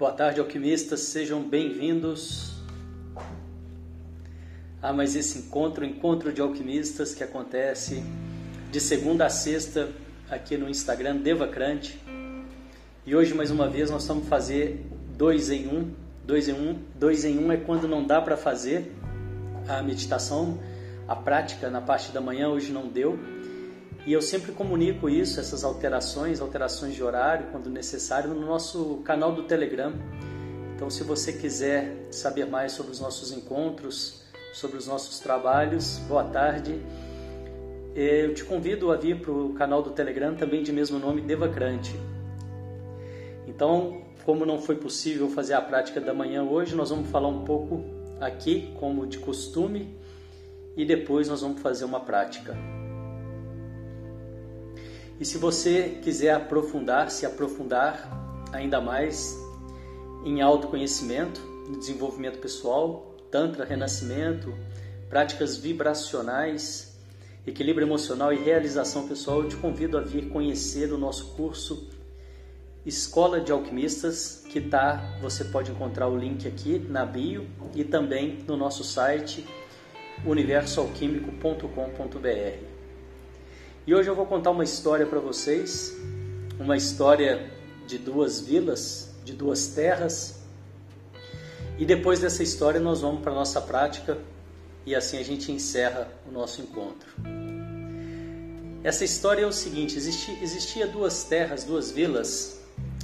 Boa tarde, alquimistas, sejam bem-vindos a mais esse encontro, encontro de alquimistas que acontece de segunda a sexta aqui no Instagram Devacrante. E hoje mais uma vez nós vamos fazer dois em um. Dois em um, dois em um é quando não dá para fazer a meditação, a prática na parte da manhã hoje não deu. E eu sempre comunico isso, essas alterações, alterações de horário, quando necessário, no nosso canal do Telegram. Então, se você quiser saber mais sobre os nossos encontros, sobre os nossos trabalhos, boa tarde. Eu te convido a vir para o canal do Telegram, também de mesmo nome, Devacrante. Então, como não foi possível fazer a prática da manhã hoje, nós vamos falar um pouco aqui, como de costume, e depois nós vamos fazer uma prática. E se você quiser aprofundar, se aprofundar ainda mais em autoconhecimento, desenvolvimento pessoal, Tantra, Renascimento, práticas vibracionais, equilíbrio emocional e realização pessoal, eu te convido a vir conhecer o nosso curso Escola de Alquimistas, que tá, você pode encontrar o link aqui na bio e também no nosso site universoalquímico.com.br. E hoje eu vou contar uma história para vocês, uma história de duas vilas, de duas terras. E depois dessa história nós vamos para nossa prática e assim a gente encerra o nosso encontro. Essa história é o seguinte: existia, existia duas terras, duas vilas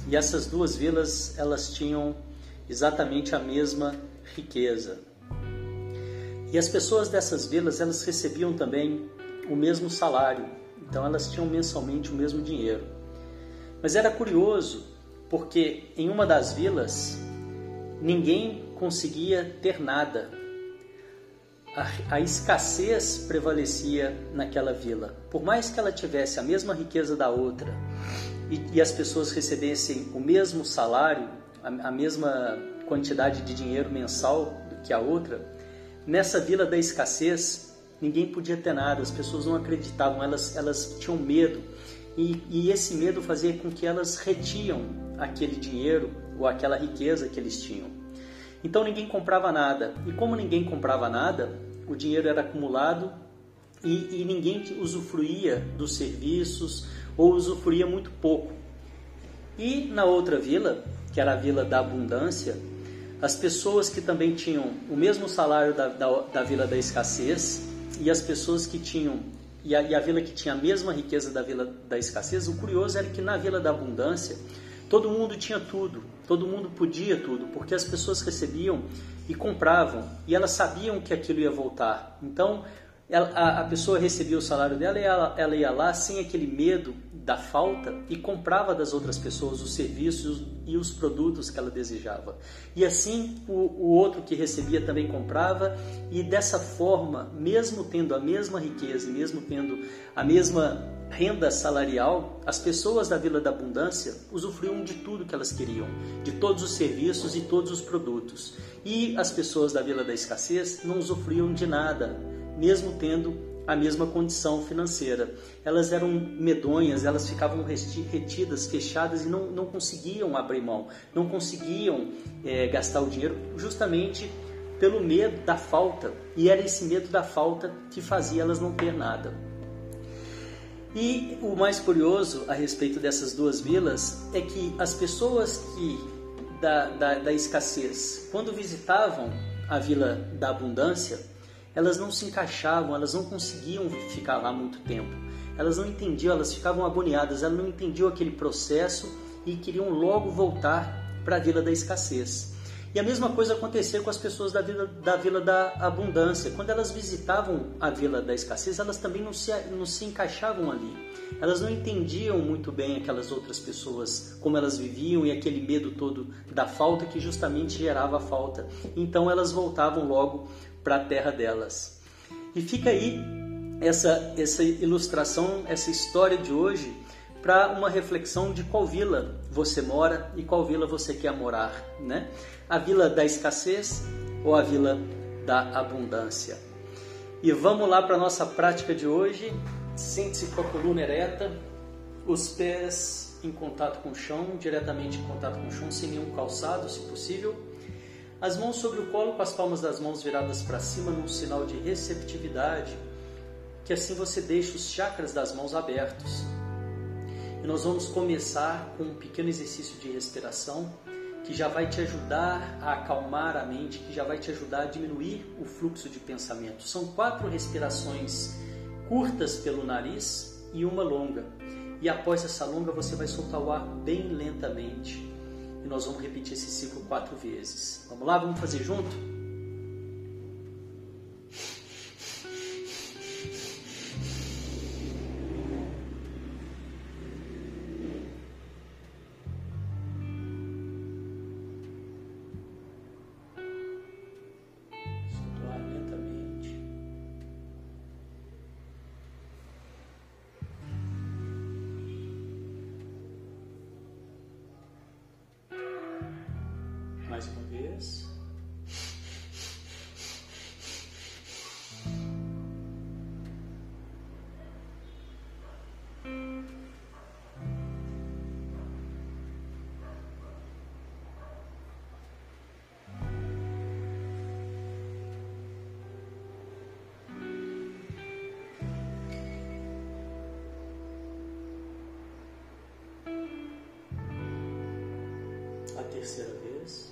e essas duas vilas, elas tinham exatamente a mesma riqueza. E as pessoas dessas vilas, elas recebiam também o mesmo salário. Então elas tinham mensalmente o mesmo dinheiro. Mas era curioso, porque em uma das vilas ninguém conseguia ter nada. A, a, escassez prevalecia naquela vila. Por mais que ela tivesse a mesma riqueza da outra, e, e as pessoas recebessem o mesmo salário, a, a mesma quantidade de dinheiro mensal que a outra, nessa vila da escassez, ninguém podia ter nada, as pessoas não acreditavam, elas, elas tinham medo. E, e esse medo fazia com que elas retiam aquele dinheiro ou aquela riqueza que eles tinham. Então ninguém comprava nada. E como ninguém comprava nada, o dinheiro era acumulado e, e ninguém usufruía dos serviços, ou usufruía muito pouco. E na outra vila, que era a vila da abundância, as pessoas que também tinham o mesmo salário da, da, da vila da escassez e as pessoas que tinham e a, e a, vila que tinha a mesma riqueza da vila da escassez, o curioso era que na vila da abundância todo mundo tinha tudo, todo mundo podia tudo, porque as pessoas recebiam e compravam e elas sabiam que aquilo ia voltar. Então ela, a, a, pessoa recebia o salário dela e ela, ela ia lá sem aquele medo da falta e comprava das outras pessoas os serviços e os produtos que ela desejava. E assim o, o outro que recebia também comprava, e dessa forma, mesmo tendo a mesma riqueza e mesmo tendo a mesma renda salarial, as pessoas da Vila da Abundância usufruíam de tudo que elas queriam, de todos os serviços e todos os produtos. E as pessoas da Vila da Escassez não usufruíam de nada mesmo tendo a mesma condição financeira. Elas eram medonhas, elas ficavam retidas, fechadas e não, não conseguiam abrir mão, não conseguiam é, gastar o dinheiro justamente pelo medo da falta. E era esse medo da falta que fazia elas não ter nada. E o mais curioso a respeito dessas duas vilas é que as pessoas que da, da, da escassez, quando visitavam a vila da abundância, elas não se encaixavam, elas não conseguiam ficar lá muito tempo. Elas não entendiam, elas ficavam agoniadas, elas não entendiam aquele processo e queriam logo voltar para a vila da escassez. E a mesma coisa acontecia com as pessoas da vila, da vila da abundância. Quando elas visitavam a vila da escassez, elas também não se, não se encaixavam ali. Elas não entendiam muito bem aquelas outras pessoas, como elas viviam e aquele medo todo da falta que justamente gerava a falta. Então elas voltavam logo para a terra delas. E fica aí essa, essa ilustração, essa história de hoje para uma reflexão de qual vila você mora e qual vila você quer morar, né? A vila da escassez ou a vila da abundância. E vamos lá para nossa prática de hoje. Sente-se com a coluna ereta, os pés em contato com o chão, diretamente em contato com o chão, sem nenhum calçado, se possível. As mãos sobre o colo, com as palmas das mãos viradas para cima, num sinal de receptividade, que assim você deixa os chakras das mãos abertos. E nós vamos começar com um pequeno exercício de respiração que já vai te ajudar a acalmar a mente, que já vai te ajudar a diminuir o fluxo de pensamento. São quatro respirações curtas pelo nariz e uma longa. E após essa longa, você vai soltar o ar bem lentamente. E nós vamos repetir esse ciclo quatro vezes. Vamos lá? Vamos fazer junto? Terceira vez.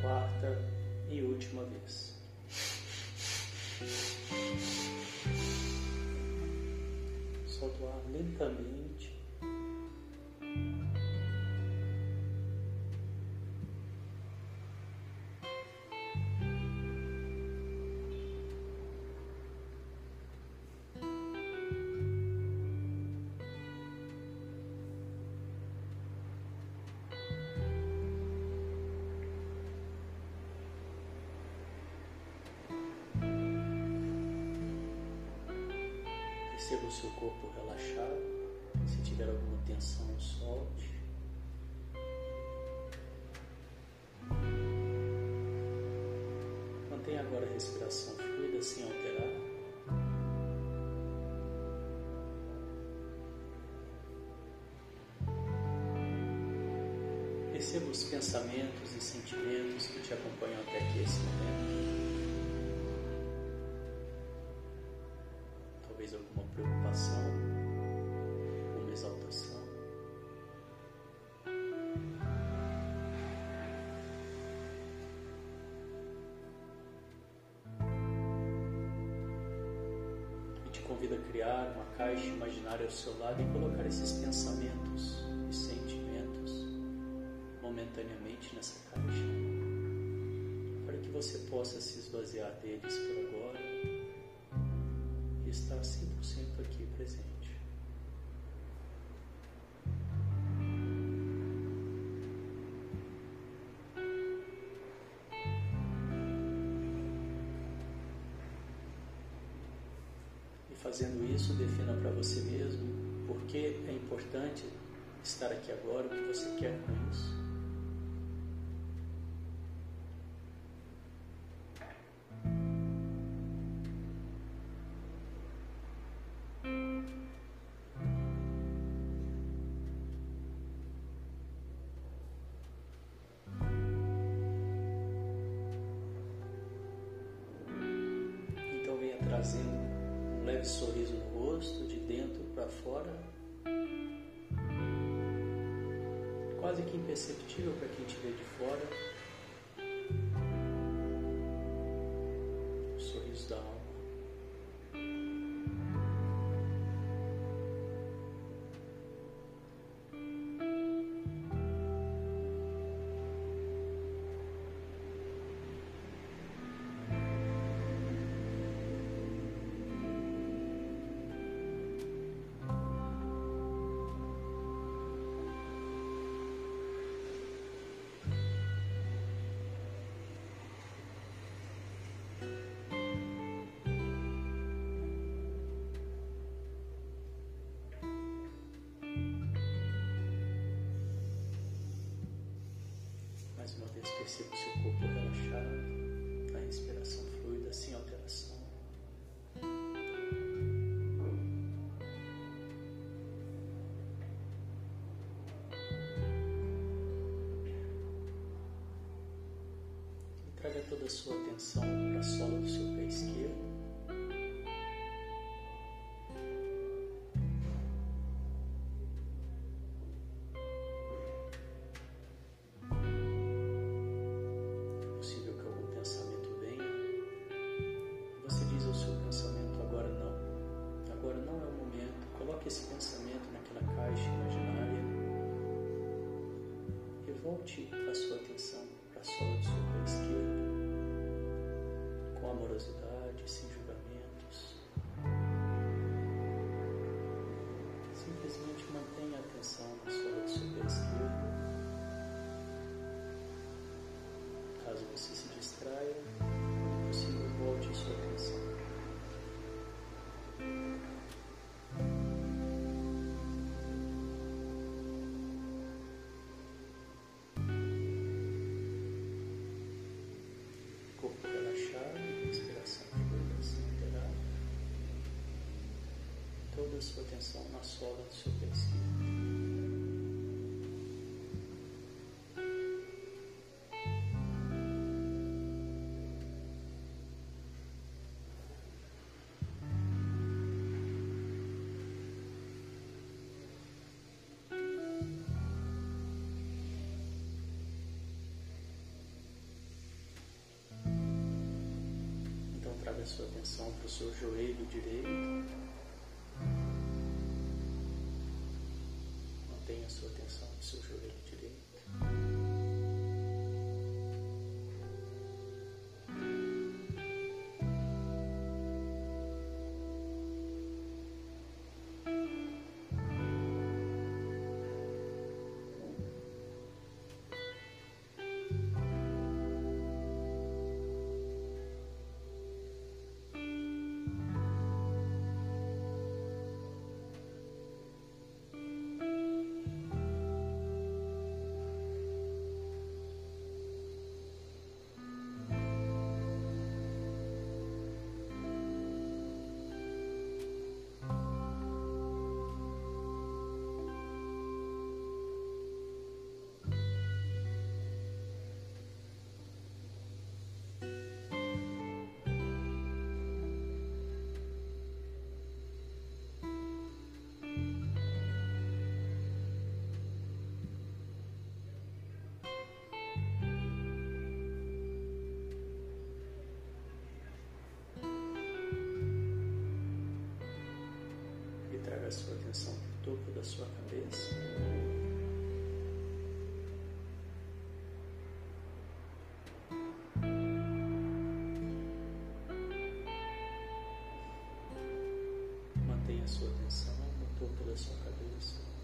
Quarta e última vez. Solta o ar lentamente. Perceba o seu corpo relaxado. Se tiver alguma tensão, solte. Mantenha agora a respiração fluida sem alterar. Perceba os pensamentos e sentimentos que te acompanham até aqui esse momento. Talvez alguma preocupação, uma exaltação. E te convido a criar uma caixa imaginária ao seu lado e colocar esses pensamentos e sentimentos momentaneamente nessa caixa, para que você possa se esvaziar deles por agora estar 100% aqui presente. E fazendo isso, defina para você mesmo por que é importante estar aqui agora, o que você quer com isso. Quase que imperceptível para quem te vê de fora. perceba o seu corpo relaxado, a respiração fluida, sem alteração. E traga toda a sua atenção para a sola do seu pé esquerdo. Volte a sua atenção para a sola do seu pé esquerdo, com amorosidade, sem julgamentos. Simplesmente mantenha a atenção na sola do seu pé esquerdo. Caso você se distraia, quando possível, volte a sua atenção. Toda a sua atenção na sola do seu pé esquerdo. Então sua atenção para o seu joelho direito. A sua atenção no seu joelho topo da sua cabeça. Mantenha a sua atenção no topo da sua cabeça.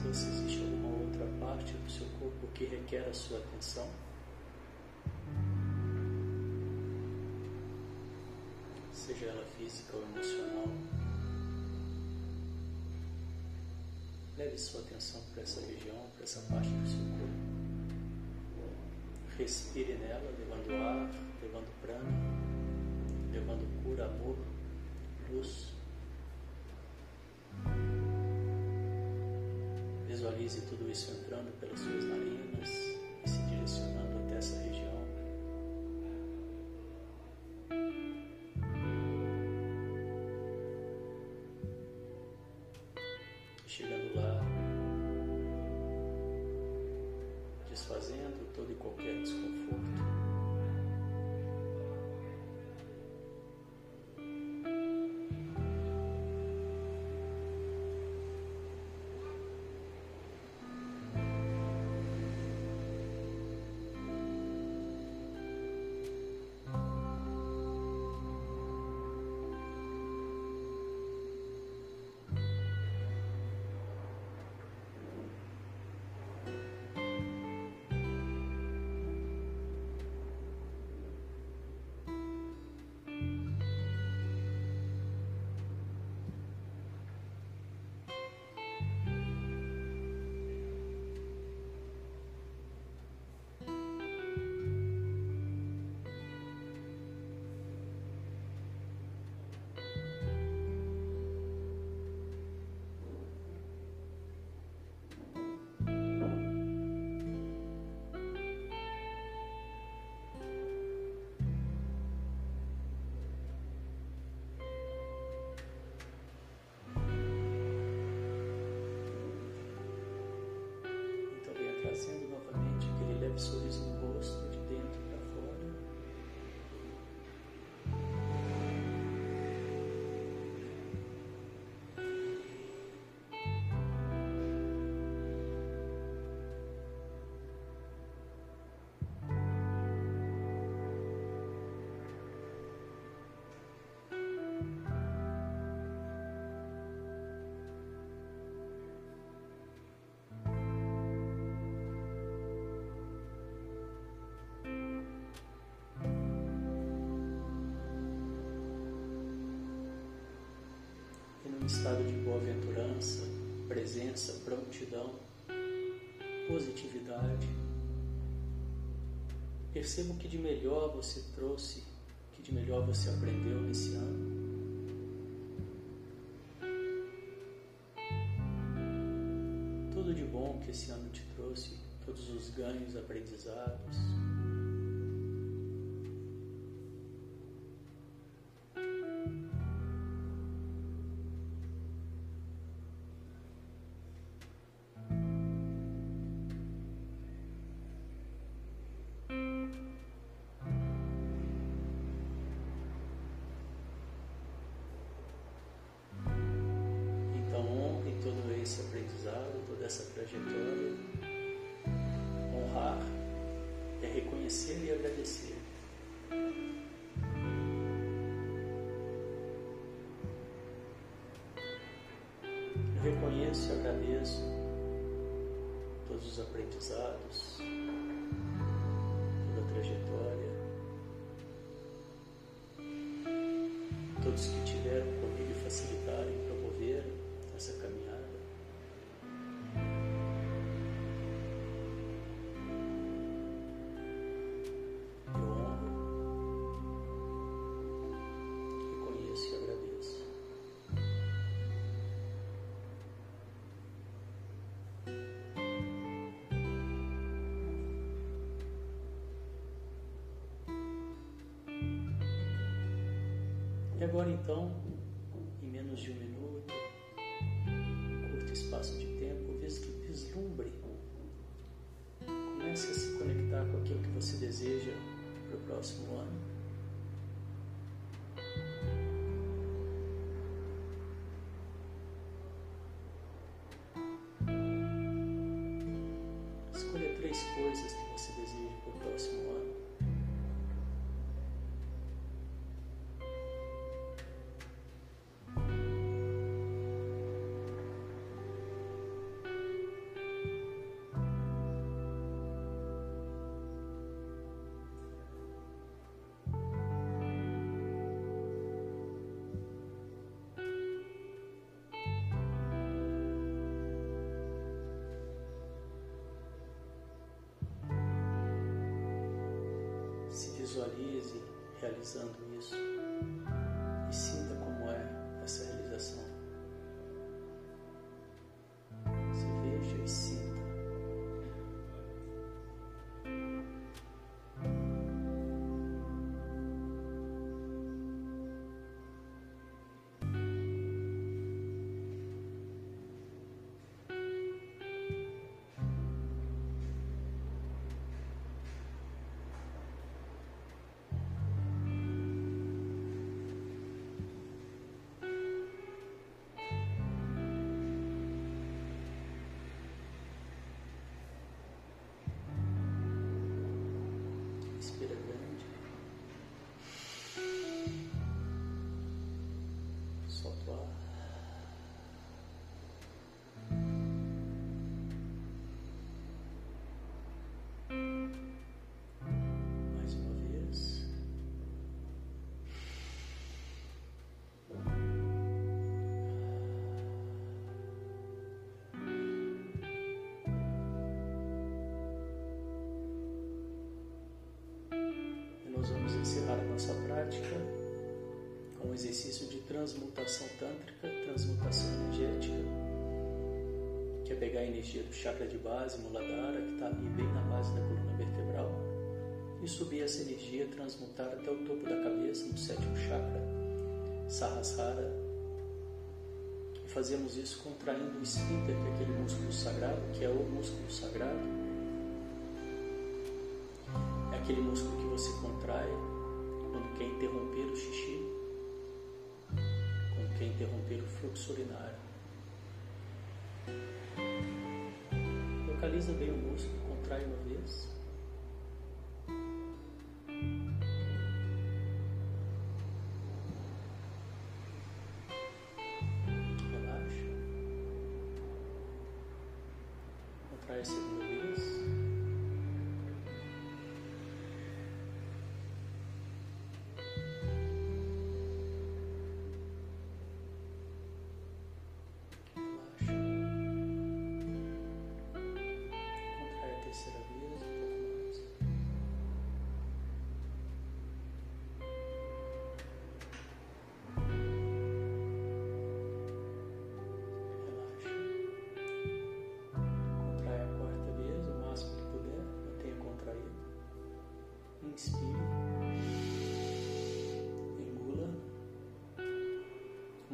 Perceba se existe alguma outra parte do seu corpo que requer a sua atenção. Seja ela física ou emocional. Leve sua atenção para essa região, para essa parte do seu corpo. Respire nela, levando ar, levando prana, levando cura, amor, luz. Visualize tudo isso entrando pelas suas narinas e se direcionando até essa região. Estado de boa-aventurança, presença, prontidão, positividade. Perceba o que de melhor você trouxe, o que de melhor você aprendeu nesse ano. Tudo de bom que esse ano reconheço e agradeço todos os aprendizados, toda a trajetória, todos que tiveram agora então, em menos de um minuto, um curto espaço de tempo, vislumbre. Comece a se conectar com aquilo que você deseja para o próximo ano. Visualize realizando isso encerrar a nossa prática com o exercício de transmutação tântrica, transmutação energética, que é pegar a energia do chakra de base, Muladhara, que está ali bem na base da coluna vertebral, e subir essa energia, transmutar até o topo da cabeça, no sétimo chakra, Sahasrara. E fazemos isso contraindo o esfíncter, que é aquele músculo sagrado, que é o músculo sagrado é aquele músculo que você contrai quando quer interromper o xixi, quando quer interromper o fluxo urinário. Localiza bem o músculo, contrai uma vez. Relaxa. Contrai a segunda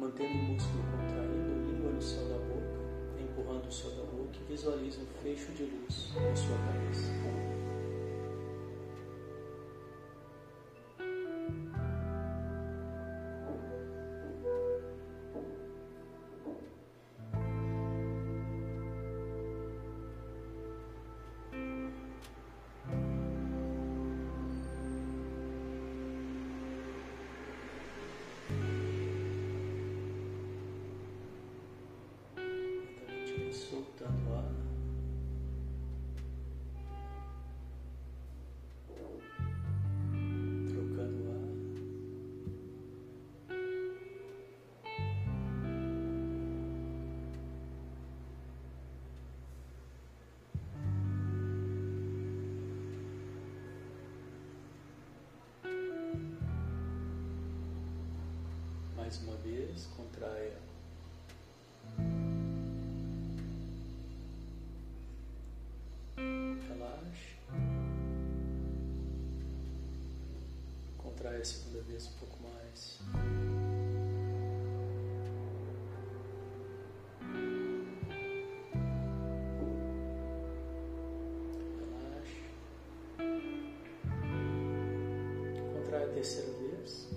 Mantendo o músculo contraído, língua no céu da boca, empurrando o céu da boca e visualize um fecho de luz na sua cabeça. Mais uma vez, contraia. Relaxe. Contrai a segunda vez um pouco mais. Relaxe. Contrai a terceira vez.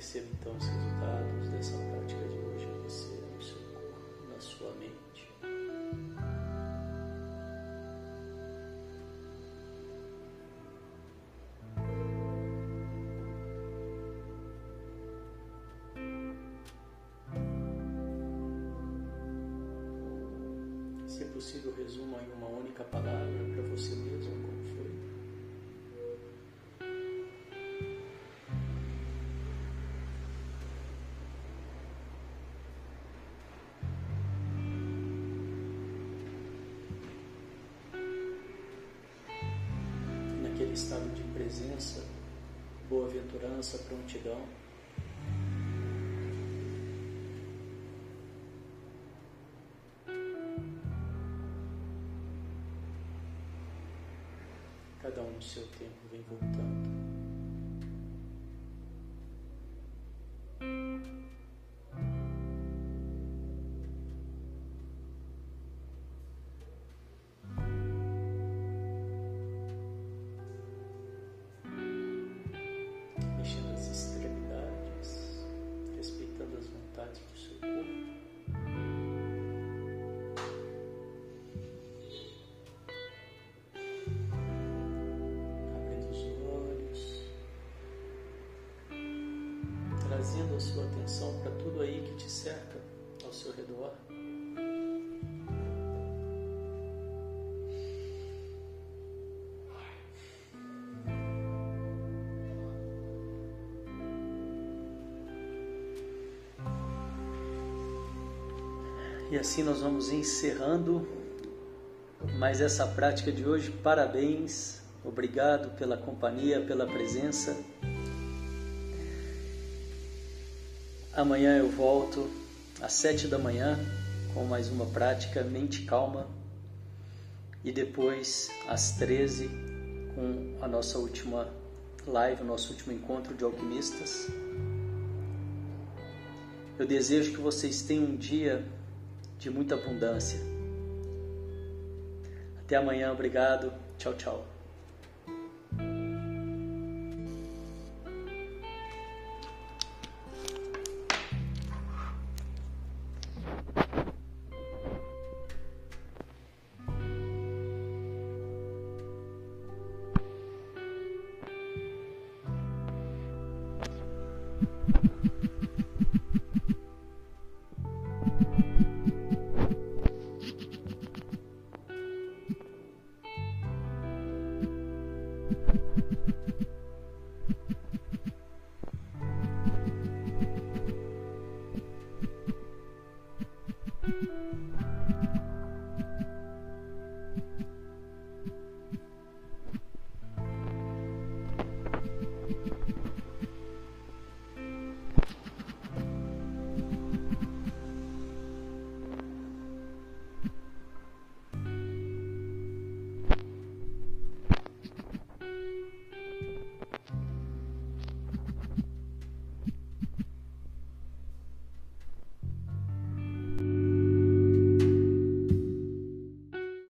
Perceba então os resultados dessa prática de hoje em você, no seu corpo, na sua mente. Se possível, resuma em uma única palavra para você mesmo estado de presença, boa-aventurança, prontidão. Cada um no seu tempo vem voltando. E assim nós vamos encerrando mais essa prática de hoje. Parabéns, obrigado pela companhia, pela presença. Amanhã eu volto às sete da manhã com mais uma prática mente calma e depois às treze com a nossa última live, o nosso último encontro de alquimistas. Eu desejo que vocês tenham um dia de muita abundância. Até amanhã, obrigado. Tchau, tchau.